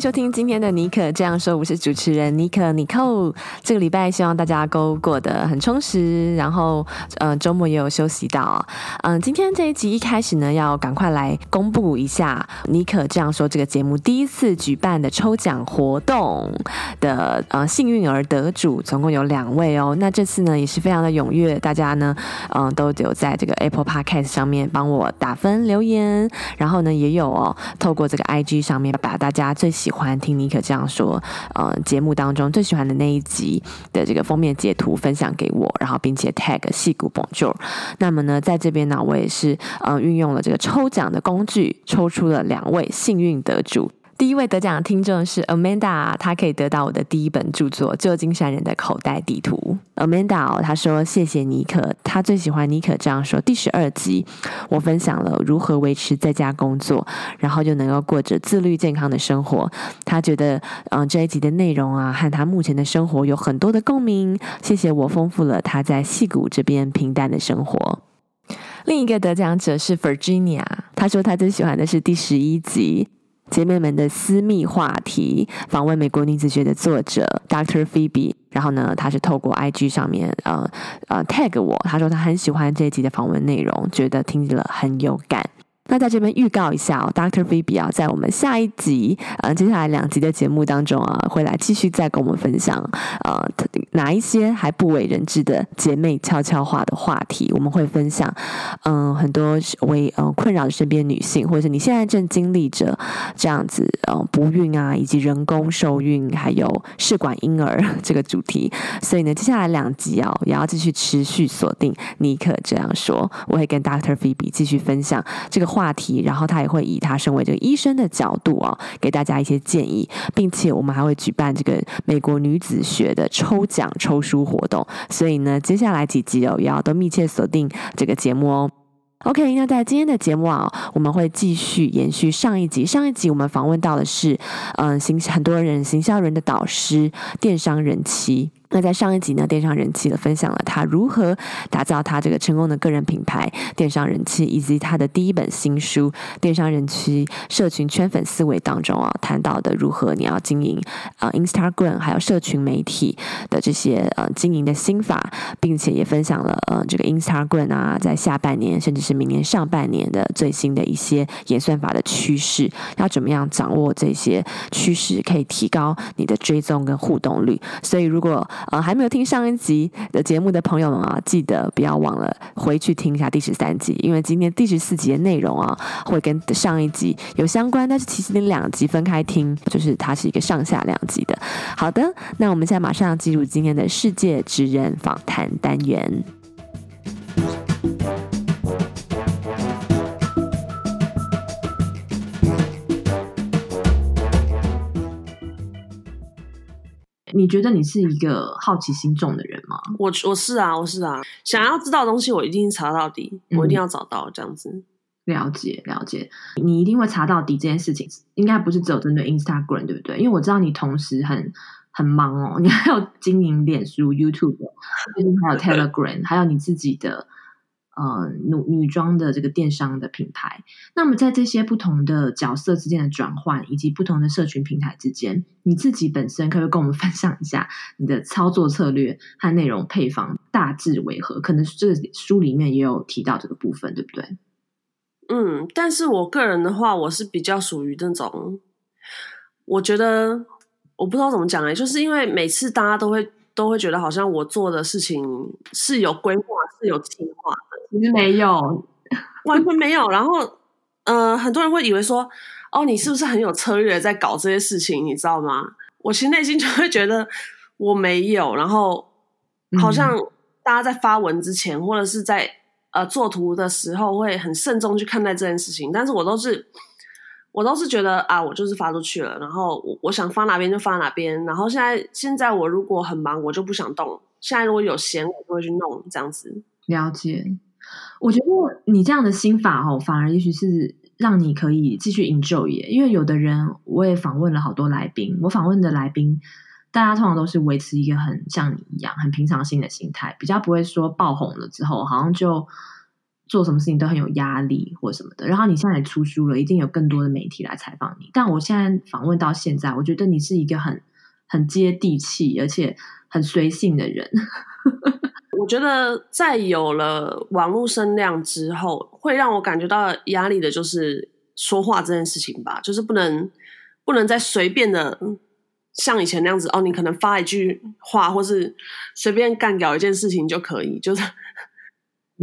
收听今天的尼可这样说，我是主持人尼可尼寇。这个礼拜希望大家都过得很充实，然后呃周末也有休息到。嗯、今天这一集一开始呢，要赶快来公布一下尼可这样说这个节目第一次举办的抽奖活动的呃幸运儿得主，总共有两位哦。那这次呢也是非常的踊跃，大家呢嗯、都有在这个 Apple Podcast 上面帮我打分留言，然后呢也有哦透过这个 IG 上面把大家最喜喜欢听尼克这样说，呃，节目当中最喜欢的那一集的这个封面截图分享给我，然后并且 tag 戏骨 Bonjour。那么呢，在这边呢，我也是呃运用了这个抽奖的工具，抽出了两位幸运得主。第一位得奖的听众是 Amanda，她可以得到我的第一本著作《旧金山人的口袋地图》。Amanda，她说谢谢尼可，她最喜欢尼可这样说。第十二集，我分享了如何维持在家工作，然后就能够过着自律健康的生活。她觉得，嗯、呃，这一集的内容啊，和她目前的生活有很多的共鸣。谢谢我丰富了她在戏谷这边平淡的生活。另一个得奖者是 Virginia，她说她最喜欢的是第十一集。姐妹们的私密话题，访问美国女子学的作者 Dr. Phoebe，然后呢，她是透过 IG 上面呃呃 tag 我，她说她很喜欢这一集的访问内容，觉得听了很有感。那在这边预告一下哦，Dr. Phoebe 啊，在我们下一集，呃，接下来两集的节目当中啊，会来继续再跟我们分享，呃，哪一些还不为人知的姐妹悄悄话的话题。我们会分享，嗯、很多为呃困扰身边女性，或者是你现在正经历着这样子呃不孕啊，以及人工受孕，还有试管婴儿这个主题。所以呢，接下来两集啊，也要继续持续锁定。尼可这样说，我会跟 Dr. Phoebe 继续分享这个。话题，然后他也会以他身为这个医生的角度啊，给大家一些建议，并且我们还会举办这个美国女子学的抽奖抽书活动，所以呢，接下来几集哦，也要都密切锁定这个节目哦。OK，那在今天的节目啊，我们会继续延续上一集，上一集我们访问到的是嗯，行很多人行销人的导师，电商人妻。那在上一集呢，电商人气的分享了他如何打造他这个成功的个人品牌电商人气，以及他的第一本新书《电商人气社群圈粉思维》当中啊，谈到的如何你要经营啊、Instagram 还有社群媒体的这些呃经营的心法，并且也分享了呃这个 Instagram 啊在下半年甚至是明年上半年的最新的一些演算法的趋势，要怎么样掌握这些趋势，可以提高你的追踪跟互动率。所以如果呃，还没有听上一集的节目的朋友们啊，记得不要忘了回去听一下第十三集，因为今天第十四集的内容啊，会跟上一集有相关，但是其实你两集分开听，就是它是一个上下两集的。好的，那我们现在马上进入今天的世界职人访谈单元。你觉得你是一个好奇心重的人吗？我我是啊，我是啊，想要知道的东西，我一定查到底，我一定要找到这样子。嗯，了解了解，你一定会查到底这件事情，应该不是只有针对 Instagram 对不对？因为我知道你同时很很忙哦，你还有经营脸书、YouTube，最近还有 Telegram，还有你自己的。呃，女女装的这个电商的品牌，那么在这些不同的角色之间的转换，以及不同的社群平台之间，你自己本身可以跟我们分享一下你的操作策略和内容配方大致为何？可能这书里面也有提到这个部分，对不对？嗯，但是我个人的话，我是比较属于那种，我觉得我不知道怎么讲哎，就是因为每次大家都会都会觉得好像我做的事情是有规划、是有计划的。其实没有，完全没有。然后，呃，很多人会以为说，哦，你是不是很有策略在搞这些事情？你知道吗？我其实内心就会觉得我没有。然后，好像大家在发文之前，嗯、或者是在呃做图的时候，会很慎重去看待这件事情。但是我都是，我都是觉得啊，我就是发出去了。然后我我想发哪边就发哪边。然后现在现在我如果很忙，我就不想动。现在如果有闲，我就会去弄这样子。了解。我觉得你这样的心法哦，反而也许是让你可以继续 enjoy。因为有的人，我也访问了好多来宾，我访问的来宾，大家通常都是维持一个很像你一样很平常心的心态，比较不会说爆红了之后，好像就做什么事情都很有压力或什么的。然后你现在也出书了，一定有更多的媒体来采访你。但我现在访问到现在，我觉得你是一个很很接地气，而且很随性的人。我觉得在有了网络声量之后，会让我感觉到压力的就是说话这件事情吧，就是不能不能再随便的像以前那样子哦，你可能发一句话，或是随便干掉一件事情就可以，就是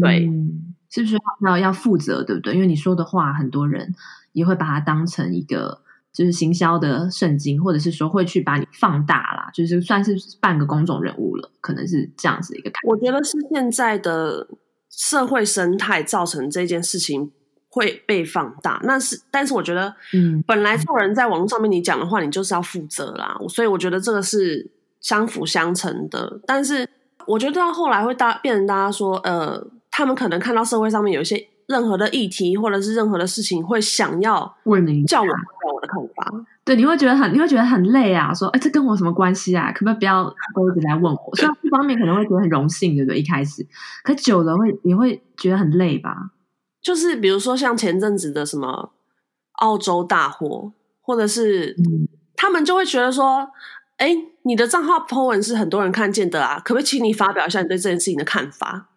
对、嗯，是不是要要负责，对不对？因为你说的话，很多人也会把它当成一个。就是行销的圣经，或者是说会去把你放大啦，就是算是半个公众人物了，可能是这样子的一个感觉。我觉得是现在的社会生态造成这件事情会被放大。那是，但是我觉得，嗯，本来做人在网络上面你讲的话，你就是要负责啦。所以我觉得这个是相辅相成的。但是我觉得到后来会大变成大家说，呃，他们可能看到社会上面有一些。任何的议题或者是任何的事情，会想要问你叫我发表我的看法。对，你会觉得很，你会觉得很累啊。说，哎，这跟我什么关系啊？可不可以不要都一直来问我？虽然一方面可能会觉得很荣幸，对不对？一开始，可久了会你会觉得很累吧？就是比如说像前阵子的什么澳洲大火，或者是、嗯、他们就会觉得说，哎，你的账号 po 文是很多人看见的啊，可不可以请你发表一下你对这件事情的看法，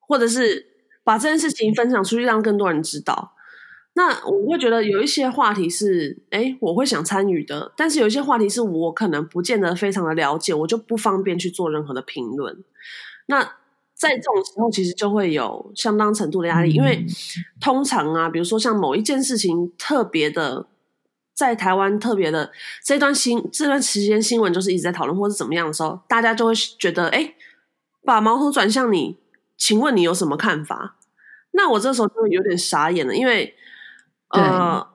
或者是？把这件事情分享出去，让更多人知道。那我会觉得有一些话题是，哎，我会想参与的。但是有一些话题是我可能不见得非常的了解，我就不方便去做任何的评论。那在这种时候，其实就会有相当程度的压力，因为通常啊，比如说像某一件事情特别的，在台湾特别的这段新这段时间新闻就是一直在讨论，或是怎么样的时候，大家就会觉得，哎，把矛头转向你，请问你有什么看法？那我这时候就有点傻眼了，因为，呃，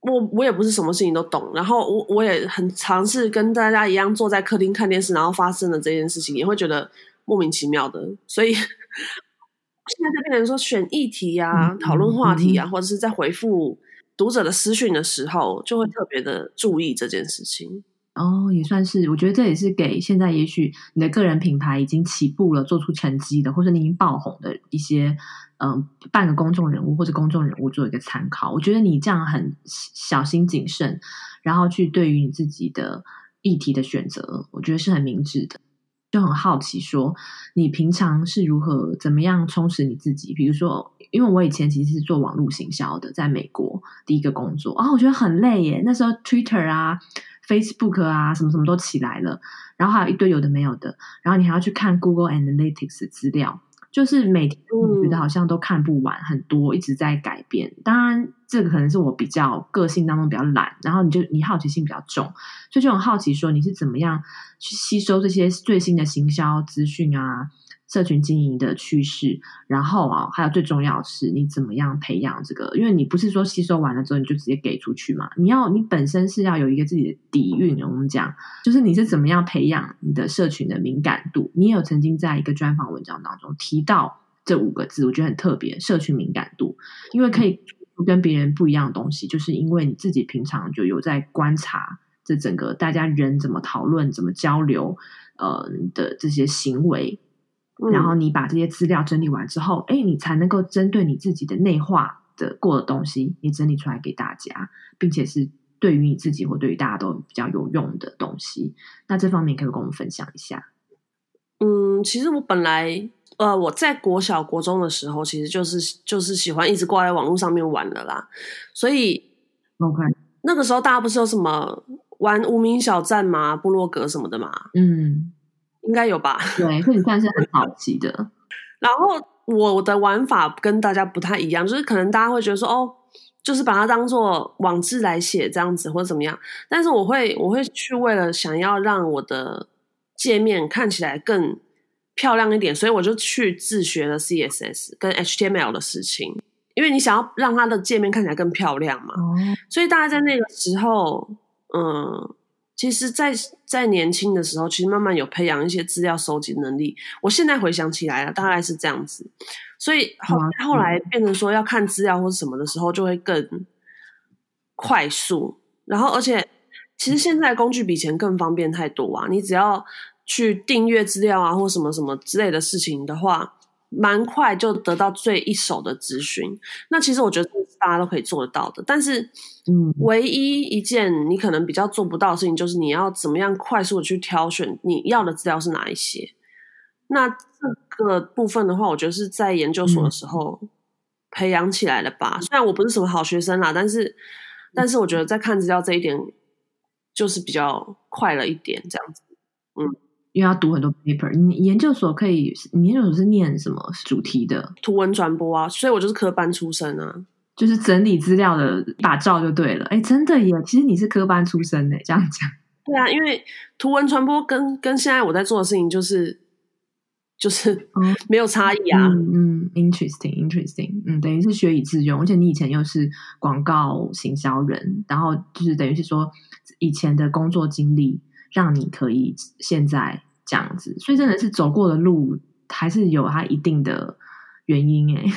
我我也不是什么事情都懂，然后我我也很尝试跟大家一样坐在客厅看电视，然后发生了这件事情，也会觉得莫名其妙的，所以 现在就变成说选议题啊、讨论话题啊，或者是在回复读者的私讯的时候，就会特别的注意这件事情。哦，也算是，我觉得这也是给现在也许你的个人品牌已经起步了、做出成绩的，或者你已经爆红的一些，嗯，半个公众人物或者公众人物做一个参考。我觉得你这样很小心谨慎，然后去对于你自己的议题的选择，我觉得是很明智的。就很好奇说，你平常是如何怎么样充实你自己？比如说，因为我以前其实是做网络行销的，在美国第一个工作啊，我觉得很累耶。那时候 Twitter 啊。Facebook 啊，什么什么都起来了，然后还有一堆有的没有的，然后你还要去看 Google Analytics 资料，就是每天我觉得好像都看不完，很多一直在改变。当然，这个可能是我比较个性当中比较懒，然后你就你好奇心比较重，所以就很好奇说你是怎么样去吸收这些最新的行销资讯啊。社群经营的趋势，然后啊，还有最重要是，你怎么样培养这个？因为你不是说吸收完了之后你就直接给出去嘛，你要你本身是要有一个自己的底蕴。我们讲，就是你是怎么样培养你的社群的敏感度？你也有曾经在一个专访文章当中提到这五个字，我觉得很特别，社群敏感度，因为可以跟别人不一样的东西，就是因为你自己平常就有在观察这整个大家人怎么讨论、怎么交流，呃的这些行为。然后你把这些资料整理完之后，哎，你才能够针对你自己的内化的过的东西，你整理出来给大家，并且是对于你自己或对于大家都比较有用的东西。那这方面可以跟我们分享一下？嗯，其实我本来呃，我在国小国中的时候，其实就是就是喜欢一直挂在网络上面玩的啦。所以，OK，那个时候大家不是有什么玩无名小站嘛、部落格什么的嘛？嗯。应该有吧？对，所以你算是很好奇的。然后我的玩法跟大家不太一样，就是可能大家会觉得说，哦，就是把它当做网志来写这样子，或者怎么样。但是我会，我会去为了想要让我的界面看起来更漂亮一点，所以我就去自学了 CSS 跟 HTML 的事情。因为你想要让它的界面看起来更漂亮嘛。哦。所以大概在那个时候，嗯。其实在，在在年轻的时候，其实慢慢有培养一些资料收集能力。我现在回想起来了，大概是这样子。所以后后来变成说要看资料或者什么的时候，就会更快速。然后，而且其实现在工具比以前更方便太多啊！你只要去订阅资料啊，或什么什么之类的事情的话。蛮快就得到最一手的资讯，那其实我觉得大家都可以做得到的。但是，嗯，唯一一件你可能比较做不到的事情，就是你要怎么样快速的去挑选你要的资料是哪一些。那这个部分的话，我觉得是在研究所的时候培养起来的吧。嗯，虽然我不是什么好学生啦，但是，但是我觉得在看资料这一点就是比较快了一点，这样子，嗯。因为要读很多 paper，你研究所可以，你研究所是念什么主题的？图文传播啊，所以我就是科班出身啊，就是整理资料的打造就对了。哎，真的耶，其实你是科班出身的，这样讲。对啊，因为图文传播跟跟现在我在做的事情就是就是没有差异啊。嗯，嗯，interesting，interesting，嗯，等于是学以致用，而且你以前又是广告行销人，然后就是等于是说以前的工作经历。让你可以现在这样子，所以真的是走过的路还是有它一定的原因诶、欸。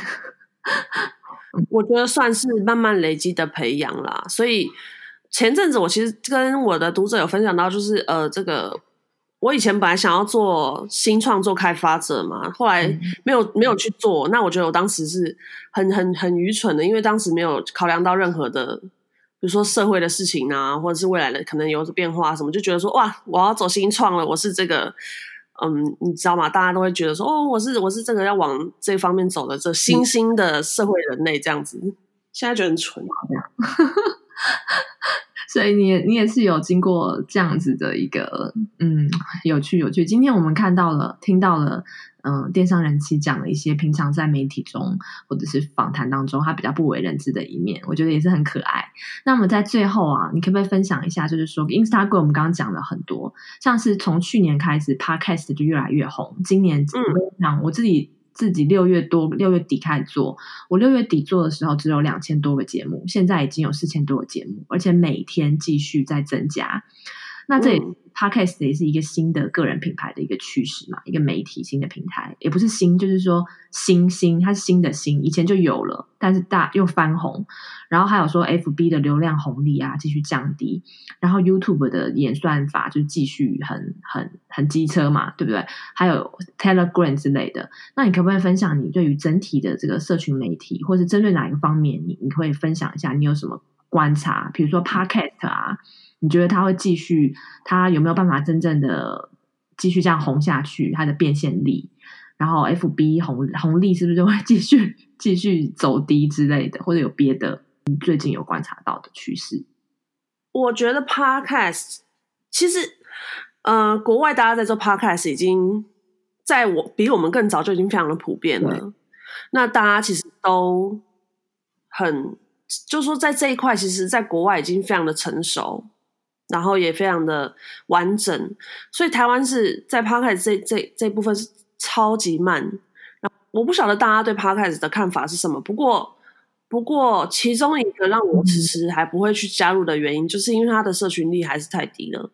我觉得算是慢慢累积的培养啦。所以前阵子我其实跟我的读者有分享到，就是呃，这个我以前本来想要做新创作开发者嘛，后来没有没有去做。那我觉得我当时是很很很愚蠢的，因为当时没有考量到任何的。比如说社会的事情啊，或者是未来的可能有变化什么，就觉得说哇，我要走新创了，我是这个，嗯，你知道吗？大家都会觉得说哦，我是我是这个要往这方面走的这新兴的社会人类这样子，嗯、现在觉得很蠢这样。所以你也你也是有经过这样子的一个嗯，有趣有趣。今天我们看到了，听到了。嗯，电商人气讲了一些平常在媒体中或者是访谈当中他比较不为人知的一面，我觉得也是很可爱。那么在最后啊，你可不可以分享一下？就是说，Instagram 我们刚刚讲了很多，像是从去年开始，Podcast 就越来越红。今年，嗯，我自己自己六月多六月底开始做，我六月底做的时候只有两千多个节目，现在已经有四千多个节目，而且每天继续在增加。那这也。嗯 Podcast 也是一个新的个人品牌的一个趋势嘛，一个媒体新的平台，也不是新，就是说新新，它是新的新，以前就有了，但是大又翻红，然后还有说 FB 的流量红利啊继续降低，然后 YouTube 的演算法就继续很很很机车嘛，对不对？还有 Telegram 之类的，那你可不可以分享你对于整体的这个社群媒体，或是针对哪一个方面，你你会分享一下你有什么观察？比如说 Podcast 啊。你觉得他会继续？他有没有办法真正的继续这样红下去？它的变现力，然后 FB 红红利是不是就会 继续继续走低之类的？或者有别的？你最近有观察到的趋势？我觉得 Podcast 其实，呃，国外大家在做 Podcast 已经在我比我们更早就已经非常的普遍了。那大家其实都很，就是说在这一块，其实在国外已经非常的成熟。然后也非常的完整，所以台湾是在 Podcast 这这这部分是超级慢。我不晓得大家对 Podcast 的看法是什么，不过不过其中一个让我迟迟还不会去加入的原因，就是因为它的社群力还是太低了，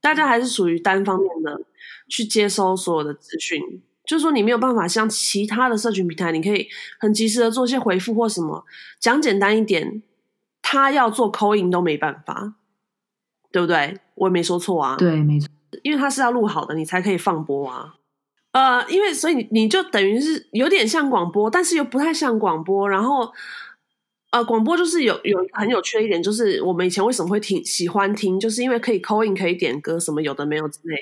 大家还是属于单方面的去接收所有的资讯，就是说你没有办法像其他的社群平台，你可以很及时的做一些回复或什么。讲简单一点，他要做 call in 都没办法。对不对？我也没说错啊。对，没错，因为它是要录好的，你才可以放播啊。呃，因为所以你你就等于是有点像广播，但是又不太像广播。然后，呃，广播就是有有很有趣的一点，就是我们以前为什么会听喜欢听，就是因为可以 call in，可以点歌，什么有的没有之类。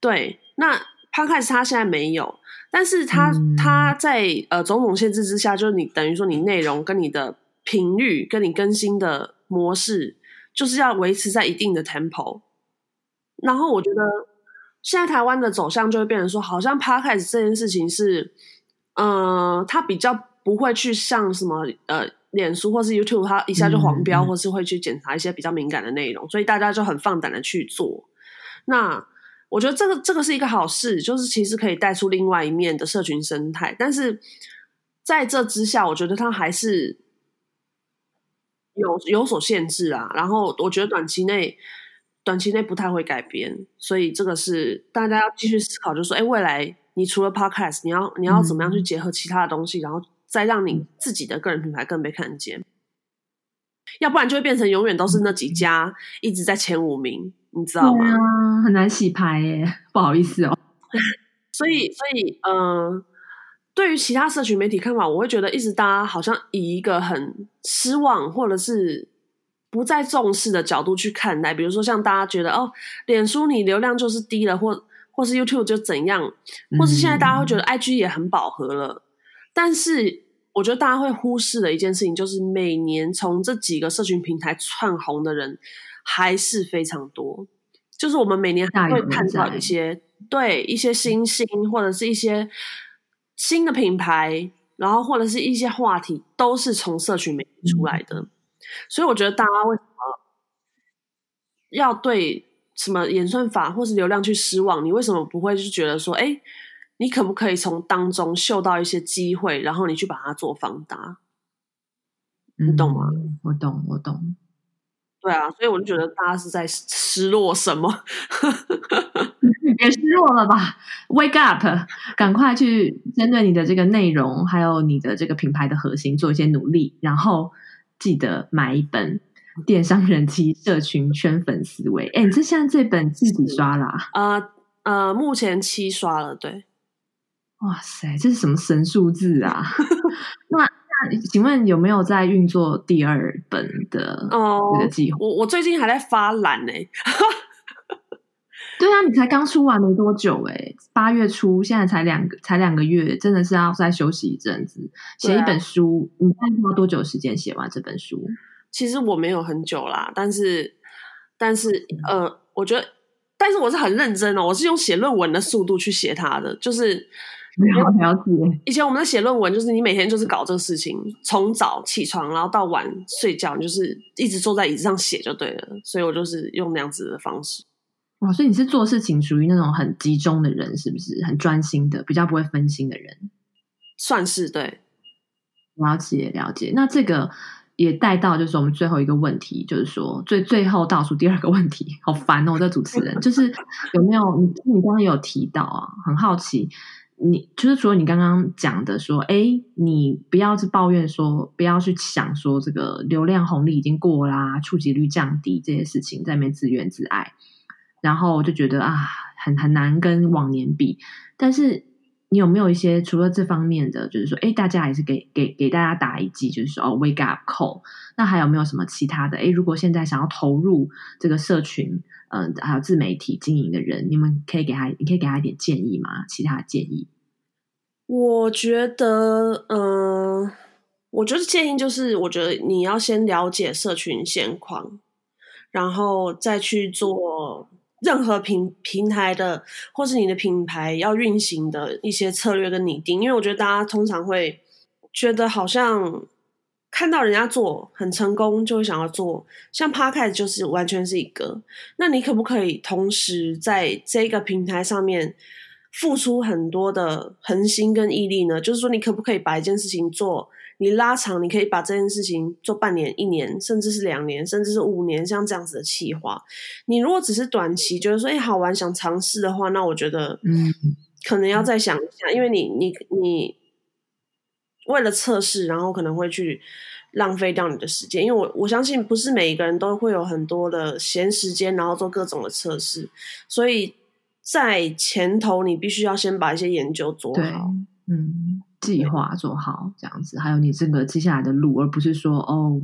对，那 Podcast 它现在没有，但是它、嗯、它在呃种种限制之下，就是你等于说你内容跟你的频率跟你更新的模式。就是要维持在一定的 tempo，然后我觉得现在台湾的走向就会变成说，好像 podcast 这件事情是，嗯、呃，它比较不会去像什么呃，脸书或是 YouTube，它一下就黄标，或是会去检查一些比较敏感的内容，所以大家就很放胆的去做。那我觉得这个这个是一个好事，就是其实可以带出另外一面的社群生态，但是在这之下，我觉得它还是。有有所限制啊，然后我觉得短期内短期内不太会改变，所以这个是大家要继续思考，就是说，哎，未来你除了 Podcast，你要你要怎么样去结合其他的东西，嗯、然后再让你自己的个人品牌更被看见。要不然就会变成永远都是那几家一直在前五名，你知道吗？啊、很难洗牌耶，不好意思哦。所以，所以，嗯、呃，对于其他社群媒体看法，我会觉得一直大家好像以一个很失望或者是不再重视的角度去看待。比如说，像大家觉得哦，脸书你流量就是低了，或或是 YouTube 就怎样，或是现在大家会觉得 IG 也很饱和了，嗯、但是。我觉得大家会忽视的一件事情，就是每年从这几个社群平台窜红的人还是非常多。就是我们每年还会看到一些对一些新星，或者是一些新的品牌，然后或者是一些话题，都是从社群媒体出来的。嗯、所以我觉得大家为什么要对什么演算法或是流量去失望？你为什么不会就觉得说，哎？你可不可以从当中嗅到一些机会，然后你去把它做放大？你懂吗？嗯，我懂，我懂。对啊，所以我就觉得大家是在失落什么？你别失落了吧，Wake up，赶快去针对你的这个内容，还有你的这个品牌的核心做一些努力，然后记得买一本《电商人气社群圈粉思维》。哎，你这现在这本自己刷啦？啊？呃呃，目前七刷了，对。哇塞，这是什么神数字啊？那那请问有没有在运作第二本的这个计划？哦、我我最近还在发懒呢。对啊，你才刚出完没多久哎，八月初，现在才两个才两个月，真的是要再休息一阵子，写一本书。啊、你花多久时间写完这本书？其实我没有很久啦，但是但是呃，我觉得，但是我是很认真哦，我是用写论文的速度去写它的，就是。了了解。以前我们在写论文，就是你每天就是搞这个事情，从早起床，然后到晚睡觉，你就是一直坐在椅子上写就对了。所以我就是用那样子的方式。哇，所以你是做事情属于那种很集中的人，是不是？很专心的，比较不会分心的人，算是对。了解了解。那这个也带到就是我们最后一个问题，就是说最最后倒数第二个问题，好烦哦，这主持人就是有没有你你刚刚有提到啊，很好奇。你就是除了你刚刚讲的说，哎，你不要去抱怨说，不要去想说这个流量红利已经过啦，触及率降低这些事情，在那边自怨自艾，然后我就觉得啊，很很难跟往年比。但是你有没有一些除了这方面的，就是说，哎，大家还是给给给大家打一剂，就是说哦，wake up call。那还有没有什么其他的？哎，如果现在想要投入这个社群，嗯，还有自媒体经营的人，你们可以给他，你可以给他一点建议吗？其他的建议？我觉得，嗯、我觉得建议就是，我觉得你要先了解社群现况，然后再去做任何平平台的，或是你的品牌要运行的一些策略跟拟定。因为我觉得大家通常会觉得好像。看到人家做很成功，就会想要做。像 Podcast 就是完全是一个。那你可不可以同时在这个平台上面付出很多的恒心跟毅力呢？就是说，你可不可以把一件事情做，你拉长，你可以把这件事情做半年、一年，甚至是两年，甚至是五年，像这样子的企划。你如果只是短期觉得说，哎，好玩，想尝试的话，那我觉得，嗯，可能要再想一下，因为你，你，你。为了测试，然后可能会去浪费掉你的时间，因为我我相信不是每一个人都会有很多的闲时间，然后做各种的测试，所以在前头你必须要先把一些研究做好，嗯，计划做好这样子，还有你这个接下来的路，而不是说哦，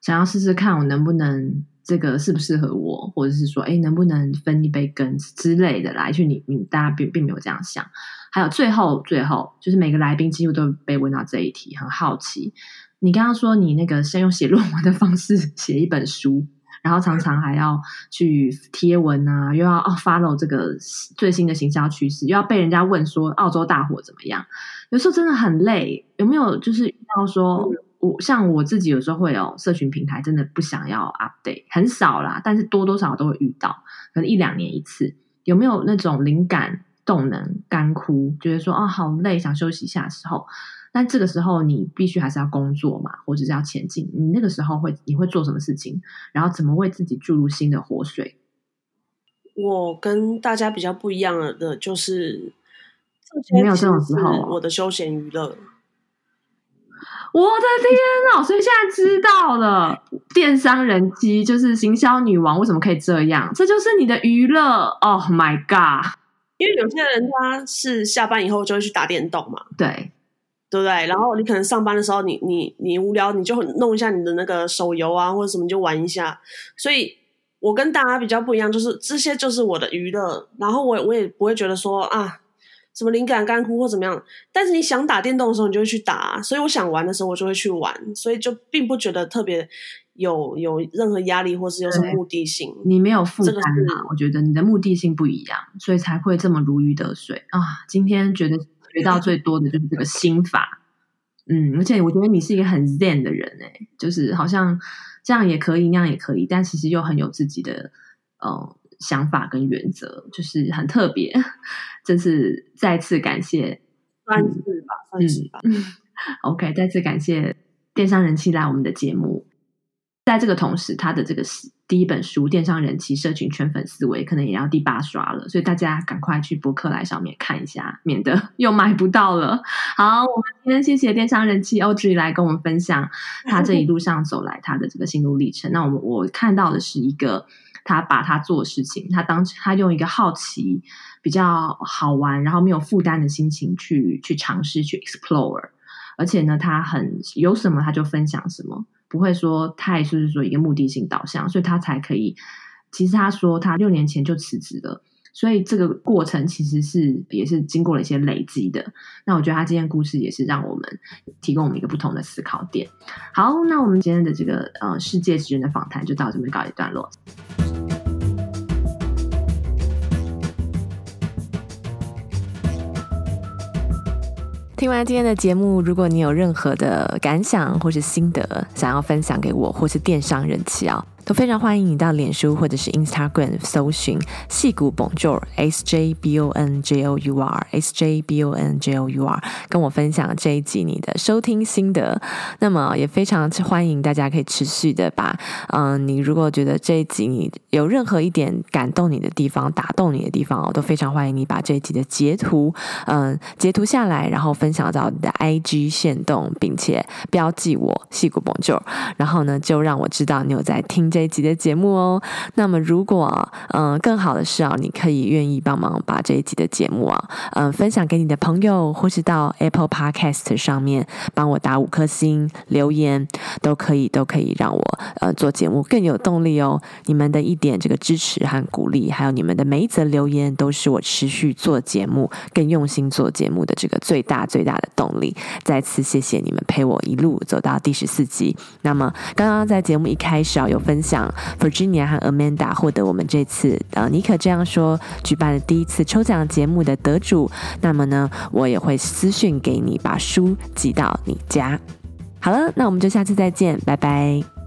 想要试试看我能不能这个适不适合我，或者是说哎能不能分一杯羹之类的来去，你你大家并并没有这样想。还有最后，最后就是每个来宾几乎都被问到这一题，很好奇。你刚刚说你那个先用写论文的方式写一本书，然后常常还要去贴文啊，又要哦 follow 这个最新的行销趋势，又要被人家问说澳洲大火怎么样？有时候真的很累。有没有就是遇到说，我像我自己有时候会有社群平台真的不想要 update，很少啦，但是多多少少都会遇到，可能一两年一次。有没有那种灵感？动能干枯，觉得说啊、哦、好累，想休息一下的时候，但这个时候你必须还是要工作嘛，或者是要前进。你那个时候会你会做什么事情？然后怎么为自己注入新的活水？我跟大家比较不一样的就是，没有这种时候，我的休闲娱乐。我的天啊！所以现在知道了，电商人机就是行销女王，为什么可以这样？这就是你的娱乐。Oh my god！因为有些人他是下班以后就会去打电动嘛，对，对不对？然后你可能上班的时候你，你你你无聊，你就弄一下你的那个手游啊，或者什么就玩一下。所以我跟大家比较不一样，就是这些就是我的娱乐。然后我我也不会觉得说啊。什么灵感干枯或怎么样？但是你想打电动的时候，你就会去打啊。所以我想玩的时候，我就会去玩。所以就并不觉得特别有有任何压力，或是有什么目的性。你没有负担嘛？我觉得你的目的性不一样，所以才会这么如鱼得水啊！今天觉得学到最多的就是这个心法。嗯，而且我觉得你是一个很 zen 的人哎，就是好像这样也可以，那样也可以，但其实又很有自己的呃。想法跟原则就是很特别，真是再次感谢，算是吧，算是吧。嗯，OK，再次感谢电商人气来我们的节目。在这个同时，他的这个第一本书《电商人气社群圈粉思维》可能也要第八刷了，所以大家赶快去博客来上面看一下，免得 又买不到了。好，我们今天谢谢电商人气 OG 来跟我们分享他这一路上走来他的这个心路历程。那我们我看到的是一个。他把他做事情，他当他用一个好奇、比较好玩，然后没有负担的心情去去尝试去 explore，而且呢，他很有什么他就分享什么，不会说太就是说一个目的性导向，所以他才可以。其实他说他六年前就辞职了，所以这个过程其实是也是经过了一些累积的。那我觉得他今天故事也是让我们提供我们一个不同的思考点。好，那我们今天的这个呃世界职人的访谈就到这边告一段落。听完今天的节目，如果你有任何的感想或是心得，想要分享给我，或是电商人气啊。都非常欢迎你到脸书或者是 Instagram 搜寻戏骨 Bonjour S J B O N J O U R S J B O N J O U R 跟我分享这一集你的收听心得。那么也非常欢迎大家可以持续的把嗯、你如果觉得这一集你有任何一点感动你的地方、打动你的地方，我都非常欢迎你把这一集的截图嗯、截图下来，然后分享到你的 IG 线动，并且标记我戏骨 Bonjour，然后呢就让我知道你有在听。这一集的节目哦，那么如果嗯、更好的是啊，你可以愿意帮忙把这一集的节目啊嗯、分享给你的朋友，或是到 Apple Podcast 上面帮我打五颗星留言，都可以都可以让我呃做节目更有动力哦。你们的一点这个支持和鼓励，还有你们的每一则留言，都是我持续做节目更用心做节目的这个最大最大的动力。再次谢谢你们陪我一路走到第十四集。那么刚刚在节目一开始啊有分享。奖 Virginia 和 Amanda 获得我们这次呃，尼可这样说举办的第一次抽奖节目的得主，那么呢，我也会私讯给你，把书寄到你家。好了，那我们就下次再见，拜拜。